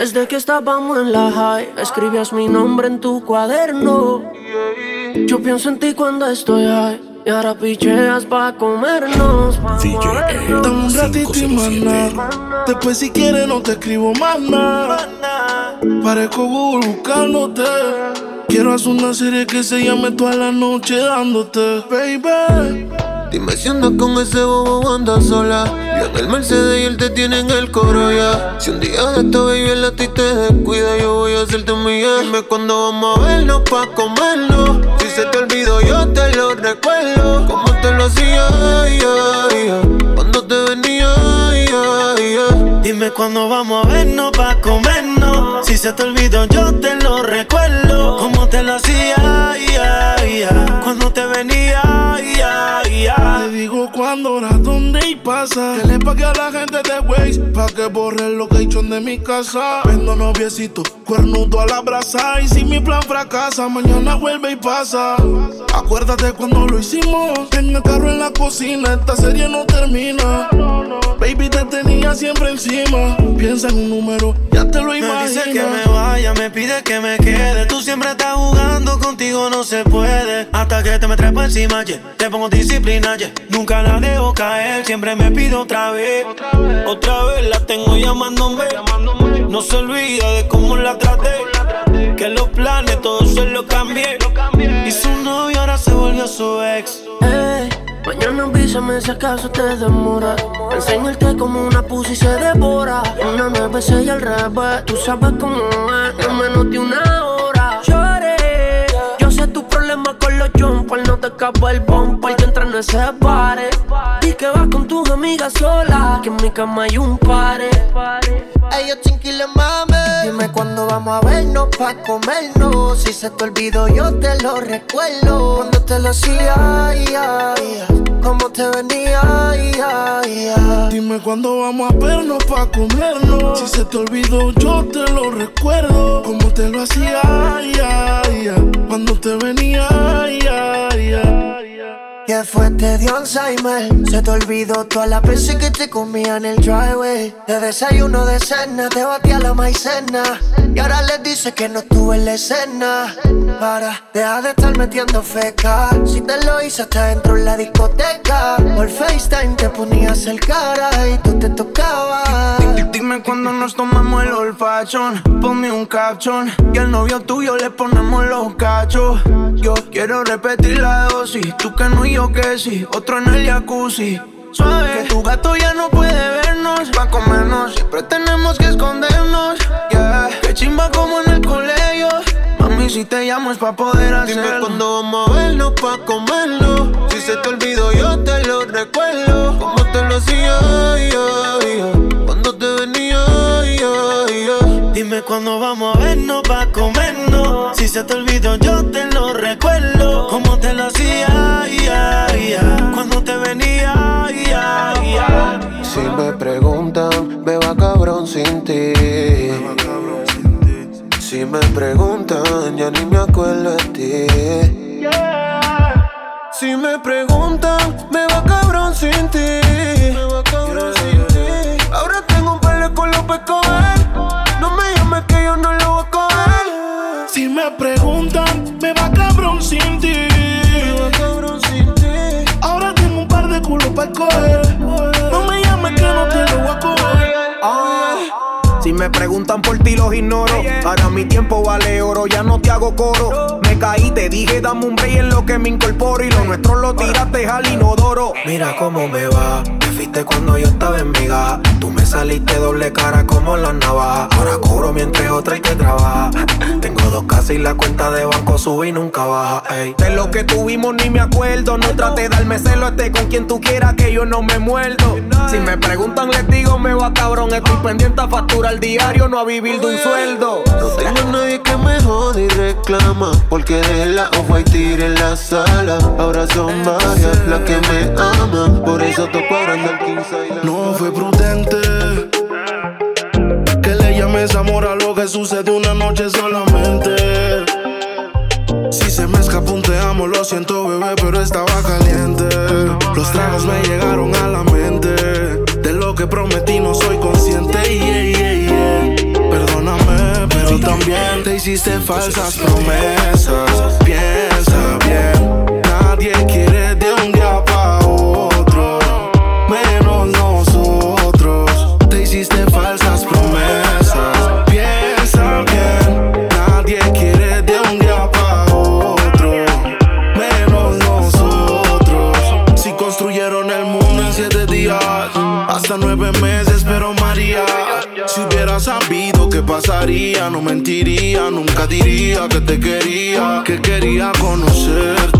Desde que estábamos en la high, escribías mi nombre en tu cuaderno. Yo pienso en ti cuando estoy high. Y ahora picheas pa' comernos. DJ Dame un ratito y maná. Después si quieres no te escribo más nada. Parezco Google buscándote. Quiero hacer una serie que se llame toda la noche dándote, baby. Dime si andas con ese bobo andas sola. Yo en el Mercedes y él te tiene en el coro ya. Si un día de esta baby el a ti te descuida, yo voy a hacerte un millón. Dime cuándo vamos a vernos pa' comernos. Si se te olvidó, yo te lo recuerdo. Como te lo hacía, cuando te venía, Dime cuándo vamos a vernos pa' comernos. Si se te olvidó, yo te lo recuerdo. Como te lo hacía, cuando te venía, digo cuándo, hora, dónde y pasa. Que le pague a la gente de Waze pa' que borre el location de mi casa. Vendo noviecito, cuernudo a la brasa. Y si mi plan fracasa, mañana vuelve y pasa. Acuérdate cuando lo hicimos. En el carro en la cocina, esta serie no termina. Baby, te tenía siempre encima. Piensa en un número, ya te lo imaginas. Me dice que me vaya, me pide que me quede. Tú siempre estás jugando, contigo no se puede. Hasta que te me trepo encima, yeah. te pongo disciplina, yeah. Nunca la dejo caer, siempre me pido otra vez. Otra vez, la tengo llamándome. No se olvida de cómo la traté. Que los planes todos se los cambié. Y su novio ahora se volvió su ex. Mañana avísame si acaso te demora. Enseñarte como una pussy se devora. Una nueve, seis al revés. Tú sabes cómo es, en menos de una hora. Lloré. Yo sé tu problema con los jumpers. No te escapa el bumper que entra en ese pare. Y que vas con tus amigas sola. Que en mi cama hay un pare. Ellos chinquiles mame. Dime cuándo vamos a vernos pa' comernos. Si se te olvidó, yo te lo recuerdo. Cuando te lo hacía, como te venía, Dime cuándo vamos a vernos pa' comernos. Si se te olvidó, yo te lo recuerdo. Como te lo hacía, cuando te venía, que fue? Te dio Alzheimer. Se te olvidó toda la veces que te comía en el driveway. De desayuno de cena, te batía la maicena. Y ahora le dices que no estuve en la escena. Para, deja de estar metiendo feca. Si te lo hice hasta dentro en la discoteca. Por FaceTime te ponías el cara y tú te tocabas. Dime cuando nos tomamos el olfachón. Ponme un caption. Y al novio tuyo le ponemos los cachos. Yo quiero repetir la dosis. Tú que no y yo que sí. Otro en el jacuzzi. Suave, que tu gato ya no puede vernos. Pa' comernos, siempre tenemos que escondernos. Yeah, que chimba como en el colegio. Mami, si te llamo es pa' poder hacerlo. Dime cuando vamos a vernos pa' comerlo. Si se te olvidó, yo te lo recuerdo. Como te lo hacía, cuando te venía, Dime cuándo vamos a vernos pa' comernos. Si se te olvidó, yo te lo recuerdo. Como te lo hacía, cuando te venía, Si me preguntan, me va cabrón sin ti. Si me preguntan, ya ni me acuerdo de ti. Si me preguntan, me va cabrón sin ti. No me llames que no te lo voy a coger. Ah. Si me preguntan por ti, los ignoro. Ahora mi tiempo vale oro, ya no te hago coro. Me caí, te dije, dame un break en lo que me incorporo. Y lo nuestro lo tiraste al inodoro. Mira cómo me va cuando yo estaba en viga. Tú me saliste doble cara como la navaja. Ahora cobro mientras otra hay que trabajar. Tengo dos casas y la cuenta de banco sube y nunca baja. Ey. De lo que tuvimos ni me acuerdo. No trate de darme celo, este con quien tú quieras que yo no me muerdo. Si me preguntan, les digo, me va cabrón. Estoy pendiente a factura al diario, no a vivir de un sueldo. No tengo nadie que me jode y reclama. Porque de la off tire en la sala. Ahora son varias las que me aman. Por eso toco agrandar no fue prudente que le llames amor a lo que sucede una noche solamente. Si se me escapó un te amo, lo siento bebé, pero estaba caliente. Los tragos me llegaron a la mente. De lo que prometí no soy consciente. Yeah, yeah, yeah. Perdóname hiciste falsas promesas. Mentiría, nunca diría que te quería, que quería conocerte.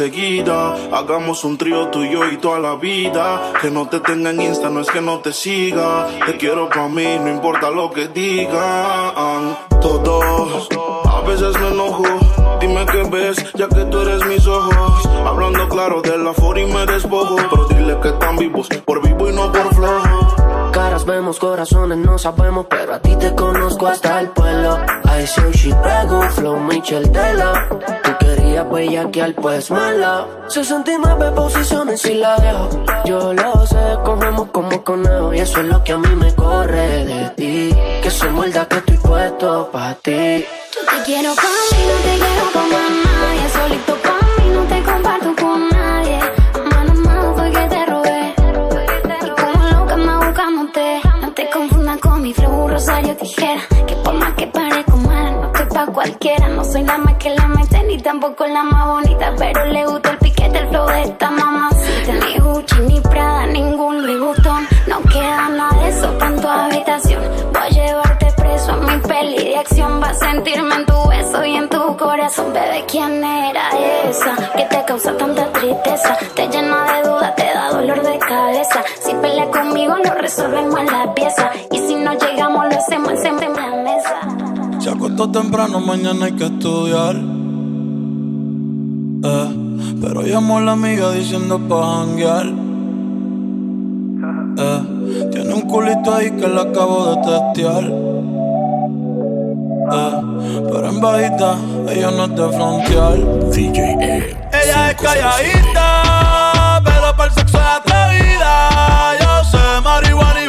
Hagamos un trío tú y y toda la vida. Que no te tenga en Insta, no es que no te siga. Te quiero pa' mí, no importa lo que digan. Todos, a veces me enojo. Dime qué ves, ya que tú eres mis ojos. Hablando claro de la for y me despojo. Pero dile que están vivos, por vivo y no por flojo. Caras vemos, corazones no sabemos, pero a ti te conozco hasta el pueblo. I say she pego, flow Michel Tela. Tú querías bellaquear, pues mala. 69 posiciones y la dejo. Yo lo sé, cogemos como conejo. Y eso es lo que a mí me corre de ti. Que soy muerda que estoy puesto pa' ti. Yo te quiero pa' mí, no te quiero pa' más nadie. Solito pa' mí, no te comparto con nadie. Mano armada fue que te robé. Y como loca anda buscándote. No te confundas con mi flow, rosario tijera. Que por más que parezco mala, no estoy pa' cualquiera. No soy la más que la ni tampoco la más bonita. Pero le gusta el piquete, el flow de esta mamacita. Ni Gucci, ni Prada, ningún Louis. No queda nada de eso en tu habitación. Voy a llevarte preso a mi peli de acción. Vas a sentirme en tu beso y en tu corazón. Bebé, ¿quién era esa? Que te causa tanta tristeza. Te llena de dudas, te da dolor de cabeza. Si peleas conmigo, lo resolvemos la pieza. Y si no llegamos, lo hacemos en la mesa. Se acostó temprano, mañana hay que estudiar. Eh, pero llamó a la amiga diciendo pa' janguear. Eh, tiene un culito ahí que la acabo de testear. Eh, pero en bajita, ella no es de frontear. Ella es calladita, pero para el sexo es atrevida. Yo sé marihuana y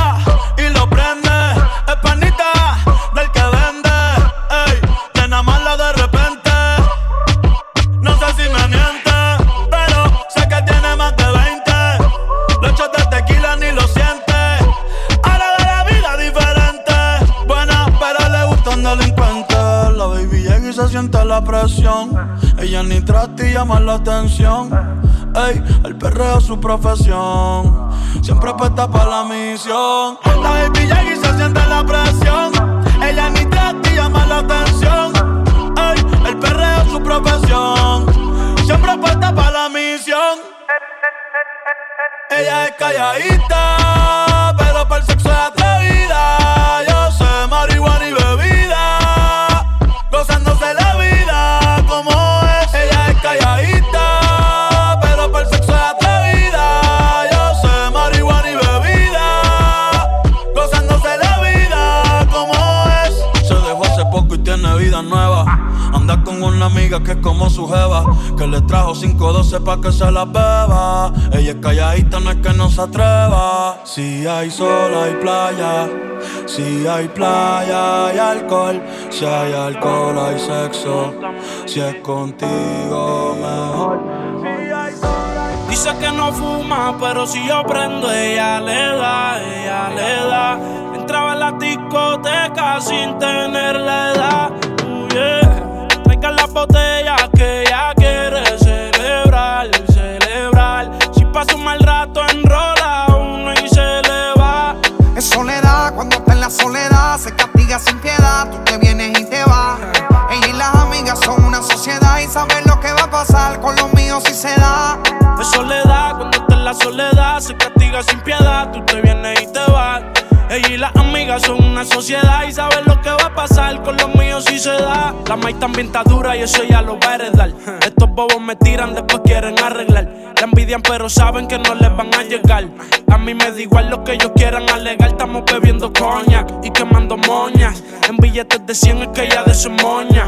y tiene vida nueva. Anda con una amiga que es como su jeva Que le trajo 512 pa' que se la beba. Ella es calladita, no es que no se atreva. Si hay sol, hay playa. Si hay playa, hay alcohol. Si hay alcohol, hay sexo. Si es contigo, mejor. Dice que no fuma, pero si yo prendo, ella le da, ella le da. Entraba en la discoteca sin tener la edad. Uh, yeah. Traigan la botella que ella quiere celebrar, celebrar. Si pasa un mal rato, enrola uno y se le va. Es soledad, cuando está en la soledad, se castiga sin piedad. Tú te vienes y te vas. Ella y las amigas son una sociedad y saben lo que va a pasar con los míos si se da. Es soledad, cuando está en la soledad, se castiga sin piedad. Tú te vienes y te vas. Ella y las amigas son una sociedad y saben lo que va a pasar con los míos si se da. La maíz también está dura y eso ya lo va a heredar. Estos bobos me tiran, después quieren arreglar. La envidian, pero saben que no les van a llegar. A mí me da igual lo que ellos quieran alegar. Estamos bebiendo coña y quemando moñas. En billetes de 100 es que ella de su moña.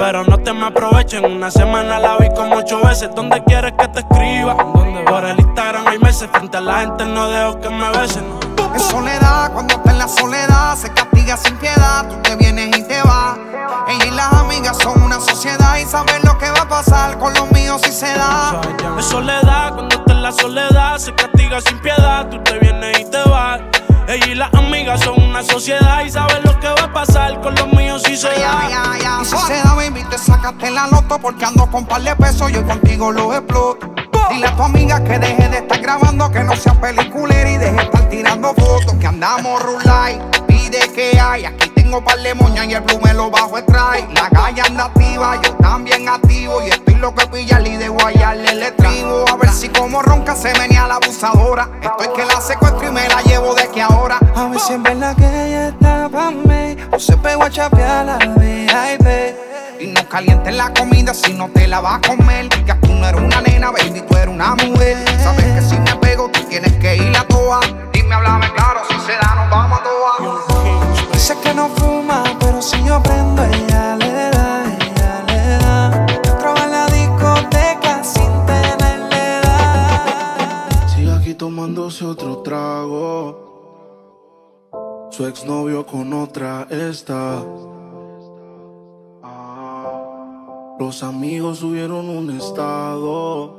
Pero no te me aprovechen. Una semana la vi como ocho veces. ¿Dónde quieres que te escriba? Por el Instagram hay meses. Frente a la gente no dejo que me besen. Es soledad, cuando está en la soledad, se castiga sin piedad. Tú te vienes y te vas. Ella y las amigas son una sociedad y saben lo que va a pasar con los míos si se da. Es soledad, cuando está en la soledad, se castiga sin piedad. Tú te vienes y te vas. Ella y las amigas son una sociedad y saben lo que va a pasar con los míos si se da. Sacaste la loto porque ando con par de pesos, yo contigo lo exploto. Dile a tu amiga que deje de estar grabando, que no sea peliculera y deje de estar tirando fotos, que andamos rulay. Pide que hay, aquí tengo par de moñas y el blue me lo bajo extrae. La calle anda activa, yo también activo y estoy lo que pilla y de guayarle el estribo. A ver si como ronca se venía la abusadora. Estoy que la secuestro y me la llevo de que ahora. A ver si en verdad que ella está pa' mí O se pegó a chapear la VIP Y no calientes la comida si no te la vas a comer. Que tú no eres una nena, baby, tú eres una mujer. Sabes que si me pego, tú tienes que ir a toa. Dime, háblame claro, si se da, nos vamos a toa. Dice que no fuma, pero si yo prendo ella le da, ella le da Entraba en la discoteca sin tenerle edad Sigue aquí tomándose otro trago. Su exnovio con otra está. Los amigos subieron un estado.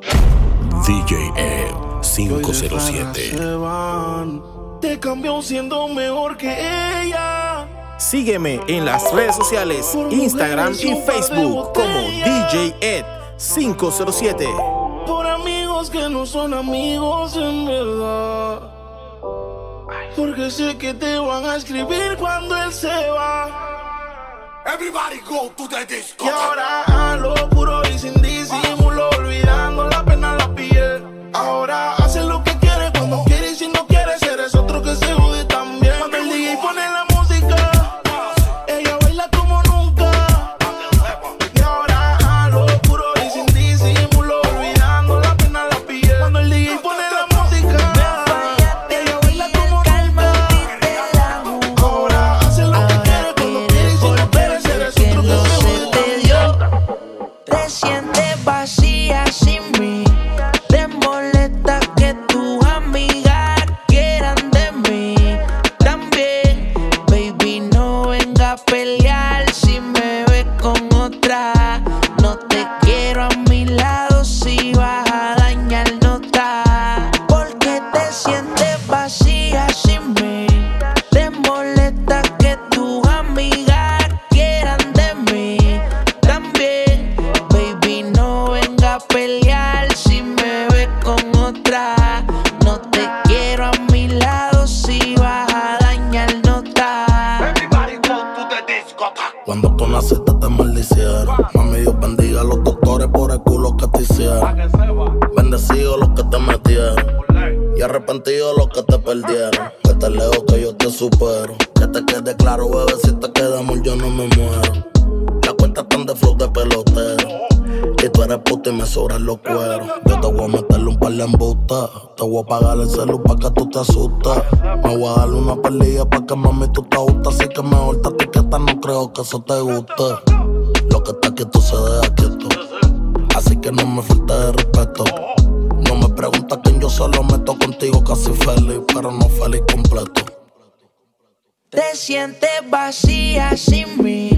DJ Ed y hoy de 507. se van. Te cambió siendo mejor que ella. Sígueme en las redes sociales, Instagram y Facebook como DJ Ed 507. Por amigos que no son amigos en verdad. Porque sé que te van a escribir cuando él se va. Everybody go to the disco. Y ahora a lo puro y sin Y arrepentidos los que te perdieron. Que te leo que yo te supero. Que te quede claro, bebé, si te quedamos yo no me muero. La cuenta están de flow de pelotero. Y tú eres puta y me sobran los cueros. Yo te voy a meterle un par de embustas. Te voy a pagar el celu pa' que tú te asustas. Me voy a darle una pelilla pa' que mami tú te gustas. Así que mejor te etiqueta, no creo que eso te guste. Lo que está quieto se deja quieto. Así que no me falte de respeto. Preguntas quién yo solo meto contigo casi feliz, pero no feliz completo. Te sientes vacía sin mí.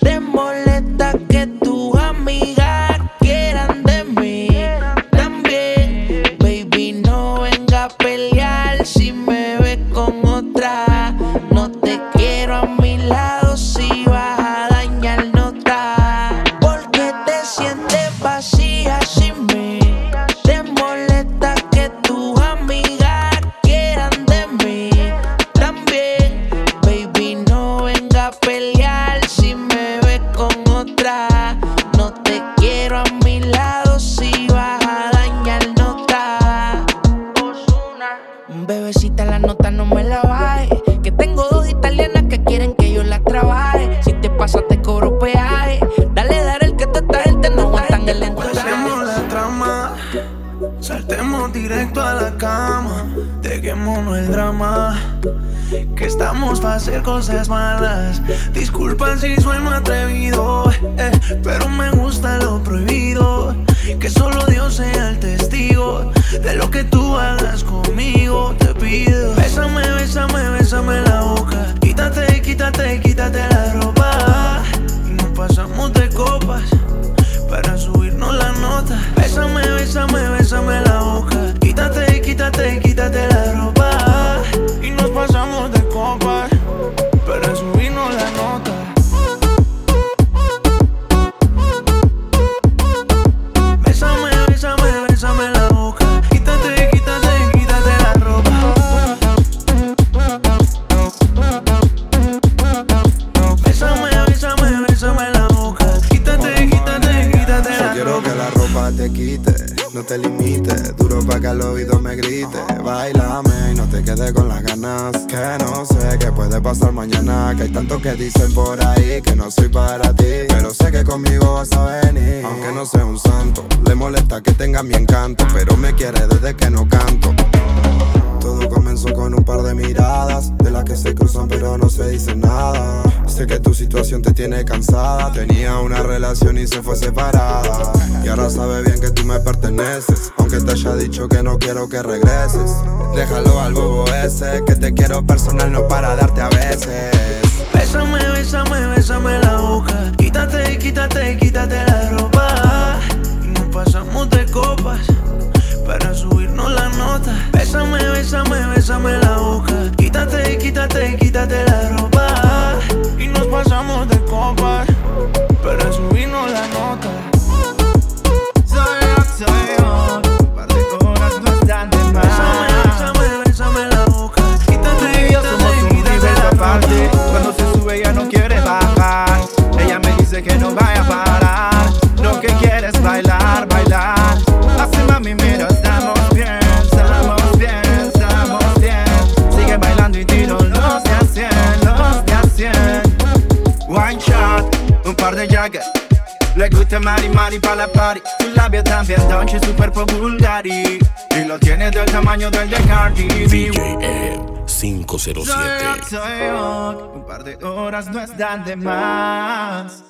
Te molesta que tus amigas quieran de mí. También, baby, no venga a pelear Personal no para darte a veces Bésame, bésame, bésame la boca. Quítate, quítate, quítate la ropa. Y nos pasamos de copas para subirnos la nota. Bésame, bésame, bésame la boca. Quítate, quítate, quítate la ropa. Y nos pasamos de copas Le gusta Mari Mari pa' la party Su labio también Dolce, su cuerpo Bulgari Y lo tiene del tamaño del de Cardi DJ Ed 507. Soy yo, soy yo. Un par de horas no están de más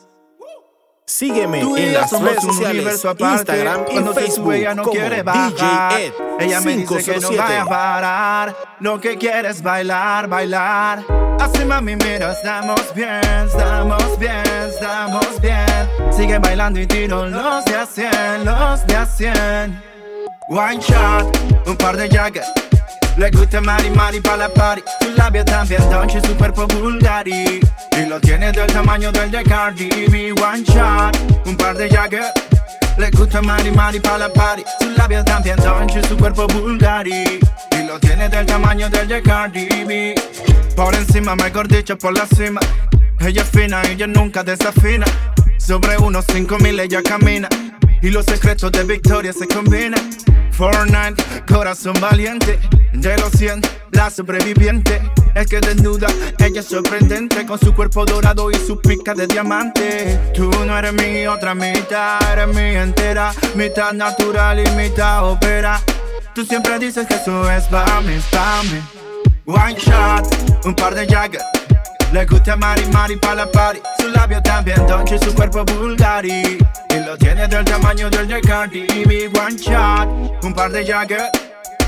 Sígueme Tú en las redes sociales. Instagram y Cuando Facebook ella no como quiere DJ bajar. Ed Ella me dice que no 507. vaya a parar. Lo que quiere es bailar, bailar. Así mami, mira, estamos bien, estamos bien, estamos bien. Sigue bailando y tiro los de a cien, los de a cien. One shot, un par de jackets. Le gusta Mari Mari pa' la party Su labio también Dolce, su cuerpo Bulgari Y lo tiene del tamaño del de Cardi B One shot, un par de jackets Le gusta Mari Mari pa' la party Su labio también Dolce, su cuerpo Bulgari lo tiene del tamaño del de Cardi B. Por encima, mejor dicho, por la cima. Ella es fina, ella nunca desafina. Sobre unos 5000 ella camina. Y los secretos de Victoria se combinan. Fortnite, corazón valiente. De los 100, la sobreviviente. Es que desnuda, ella es sorprendente. Con su cuerpo dorado y su pica de diamante. Tú no eres mi otra mitad, eres mi entera. Mitad natural y mitad ópera. Tú siempre dices que eso es para mí, mí. One shot, un par de Jagger. Le gusta Mari Mari pa' la party. Su labio también donche y su cuerpo Bulgari. Y lo tiene del tamaño del de Cardi B. One shot, un par de Jagger.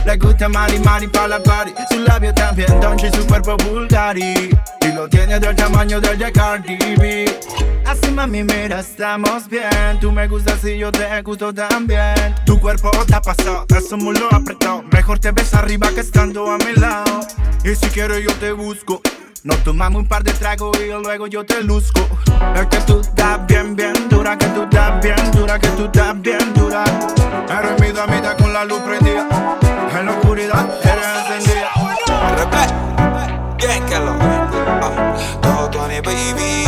Le gusta Mari Mari pa' la party. Su labio también donche y su cuerpo Bulgari. Y lo tiene del tamaño del de Cardi B. Así mami, mira, estamos bien. Tú me gustas y yo te gusto también. Tu cuerpo te pasado, eso lo apretado. Mejor te ves arriba que estando a mi lado. Y si quieres yo te busco. Nos tomamos un par de tragos y luego yo te luzco. Es que tú estás bien, bien dura, que tú estás bien dura, que tú estás bien dura. Eres mi damita con la luz prendida. En la oscuridad eres encendida. Bien que lo ah, Todo tu baby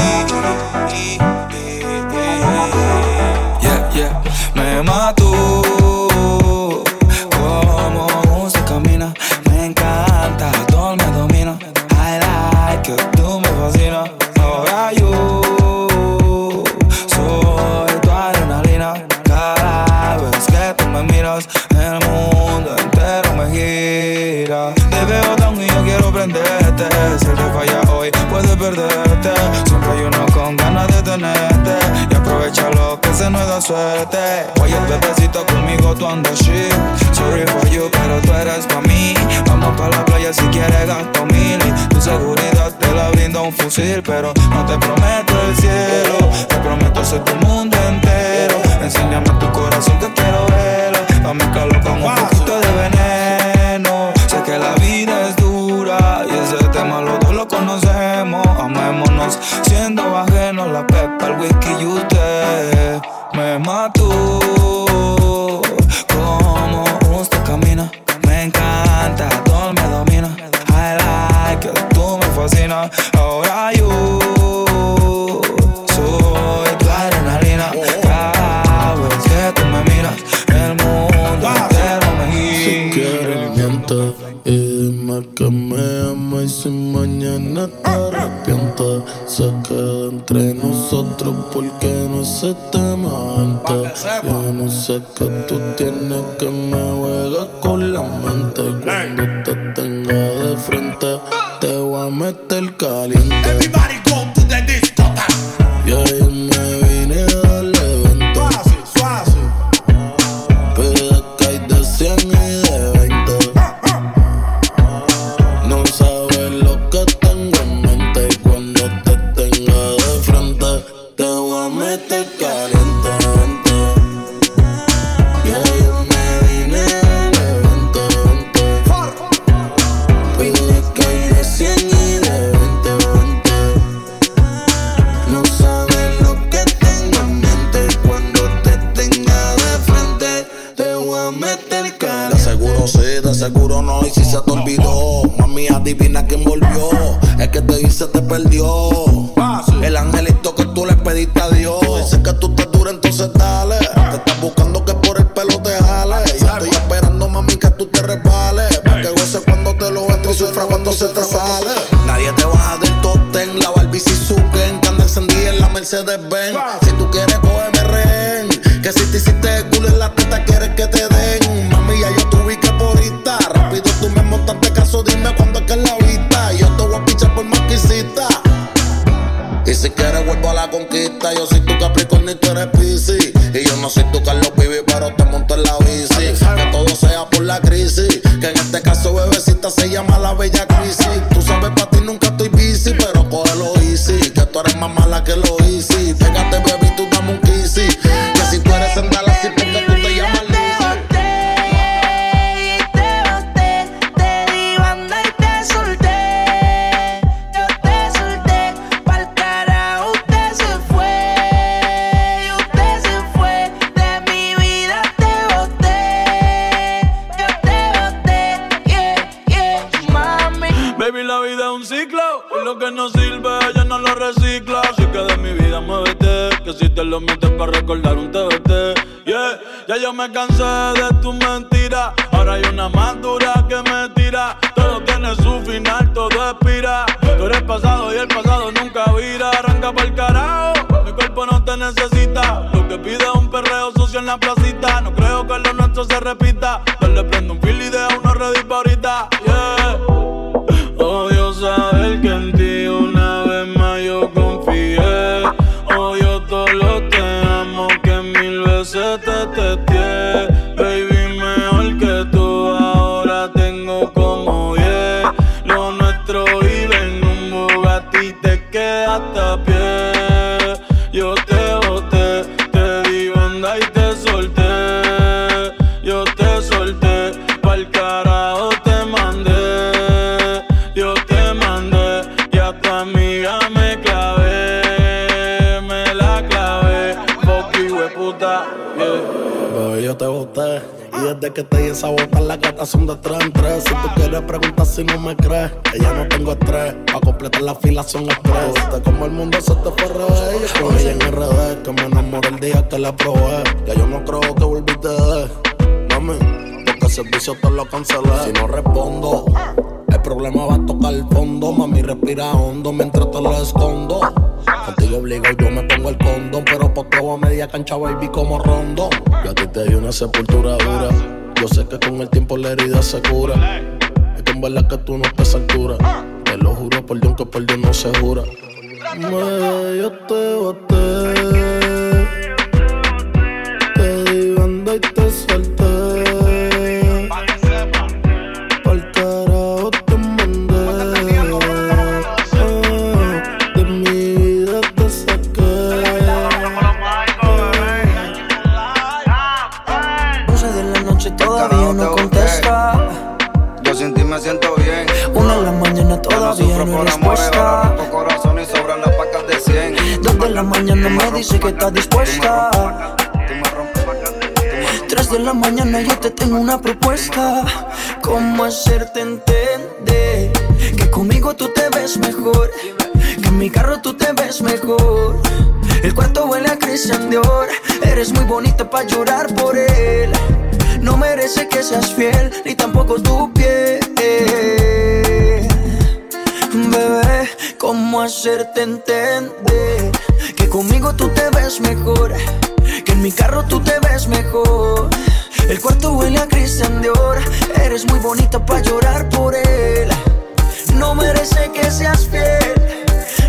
Pero no te prometo el cielo. Te prometo ser tu mundo entero. Enséñame tu corazón que quiero verlo Pa' mezclarlo con un poquito de veneno. Sé que la vida es dura Y ese tema los dos lo conocemos. Amémonos siendo ajenos La pepa, el whisky y usted tú tienes que me juegas con la mente. Cuando te tenga de frente te voy a meter caliente. Everybody go to the discotheque. Y ahí me vine al evento. Pide que hay de 100 y de 20 No sabes lo que tengo en mente. Y cuando te tenga de frente Te voy a meter caliente y tú eres Piscis Y yo no soy tu Carlos Pibi pero te monto en la bici. Que todo sea por la crisis. Que en este caso bebecita se llama la bella crisis Tú sabes pa' ti nunca estoy busy Pero cógelo easy. Que tú eres más mala que lo me cansé de tu mentira. Ahora hay una más dura que me tira. Todo tiene su final, todo expira. Tú eres pasado y el pasado nunca vira. Arranca para el carajo. Mi cuerpo no te necesita. Lo que pide es un perreo sucio en la placita. No creo que lo nuestro se repita. Yo le prendo un fil y deja uno ready pa' ahorita. Yeah. Odio saber que bota, las gatas son de tres en tres. Si tú quieres preguntar si no me crees, ya no tengo estrés. Pa' completar la fila son. Viste como el mundo se te fue revés. Yo con ella en RD, que me enamoré el día que la probé. Ya yo no creo que volviste de. Mami, porque el servicio te lo cancelé. Si no respondo, el problema va a tocar el fondo. Mami, respira hondo mientras te lo escondo. Contigo obligo yo me pongo el condón. Pero por todo a media cancha, baby, como rondo. Yo a ti te di una sepultura dura. Yo sé que con el tiempo la herida se cura. Es que en que tú no estás a altura. Te lo juro por Dios que por Dios no se jura. Me, yo te boté. La mañana me dice que está dispuesta. Tres de la mañana yo te tengo una propuesta. ¿Cómo hacerte entender que conmigo tú te ves mejor? Que en mi carro tú te ves mejor. El cuarto huele a Christian Dior. Eres muy bonita para llorar por él. No merece que seas fiel, ni tampoco tu piel. Bebé, ¿cómo hacerte entender que conmigo tú te ves mejor? Que en mi carro tú te ves mejor. El cuarto huele a Christian Dior. Eres muy bonita para llorar por él. No merece que seas fiel,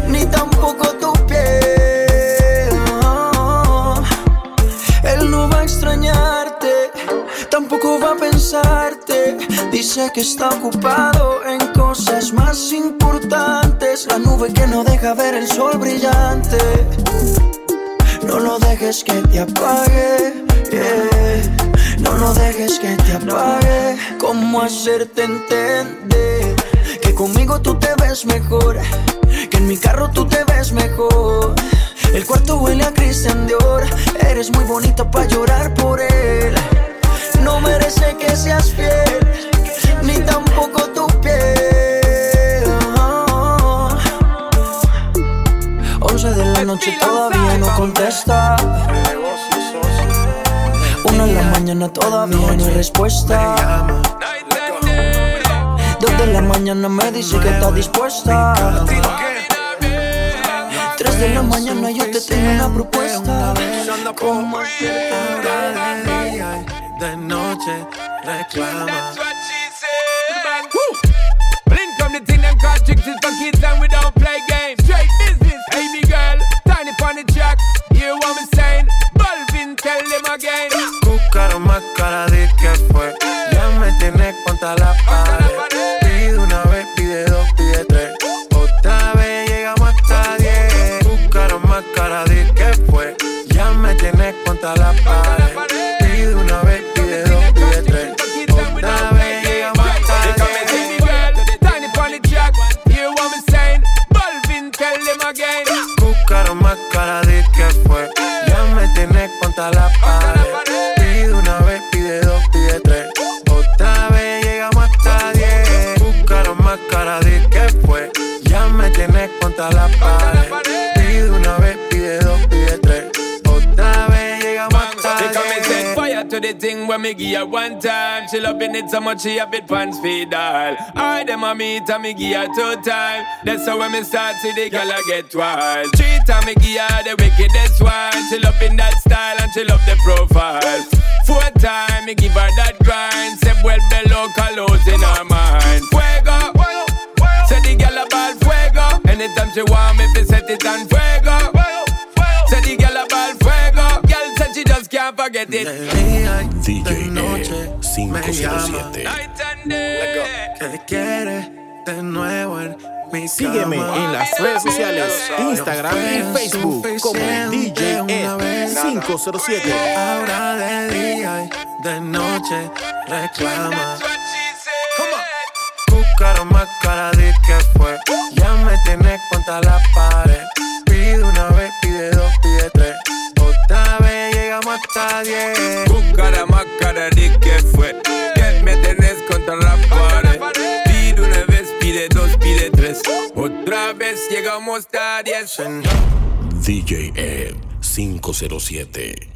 ni tampoco tu piel. Él no va a extrañarte, tampoco va a pensarte. Dice que está ocupado en cosas más importantes. La nube que no deja ver el sol brillante. No lo dejes que te apague. No lo dejes que te apague. ¿Cómo hacerte entender que conmigo tú te ves mejor? Que en mi carro tú te ves mejor. El cuarto huele a Christian Dior. Eres muy bonita para llorar por él. No merece que seas fiel, ni tampoco tu piel. 11 de la noche todavía no contesta. Una de la mañana todavía no hay respuesta. Dos de la mañana me dice que está dispuesta. Tres de la mañana yo te tengo una propuesta. ¿Cómo De noche reclama. Blink from the thing them call tricks is for kids and we don't play games. Straight business, hey me girl, tiny on the track. Hear what me saying? Balvin, tell them again. Buscaron más cara de it so much she have it pants feed all. I dem a meet and me give her two time. That's how when me start see the girl I get wild. Three time me give her the wickedest one. She loving that style and she love the profile. Four time me give her that grind. Say well below colors in her mind. Fuego. Say the girl a ball fuego. Anytime she want me, fi set it on fuego. Can't forget it. DJ E 507. Que quiere de nuevo en mi Sígueme cama. en las redes sociales, Instagram y Facebook como DJ Ed 507. Ahora de día y de noche reclama. Buscaron más cara de que fue. Ya me tienes contra la pared. Pide una vez, pide dos, pide tres. Llegamos hasta diez. Buscara más cara de que fue. Que me tenés contra la pared. Pide una vez, pide dos, pide tres. Otra vez llegamos a diez. DJ Ed 507.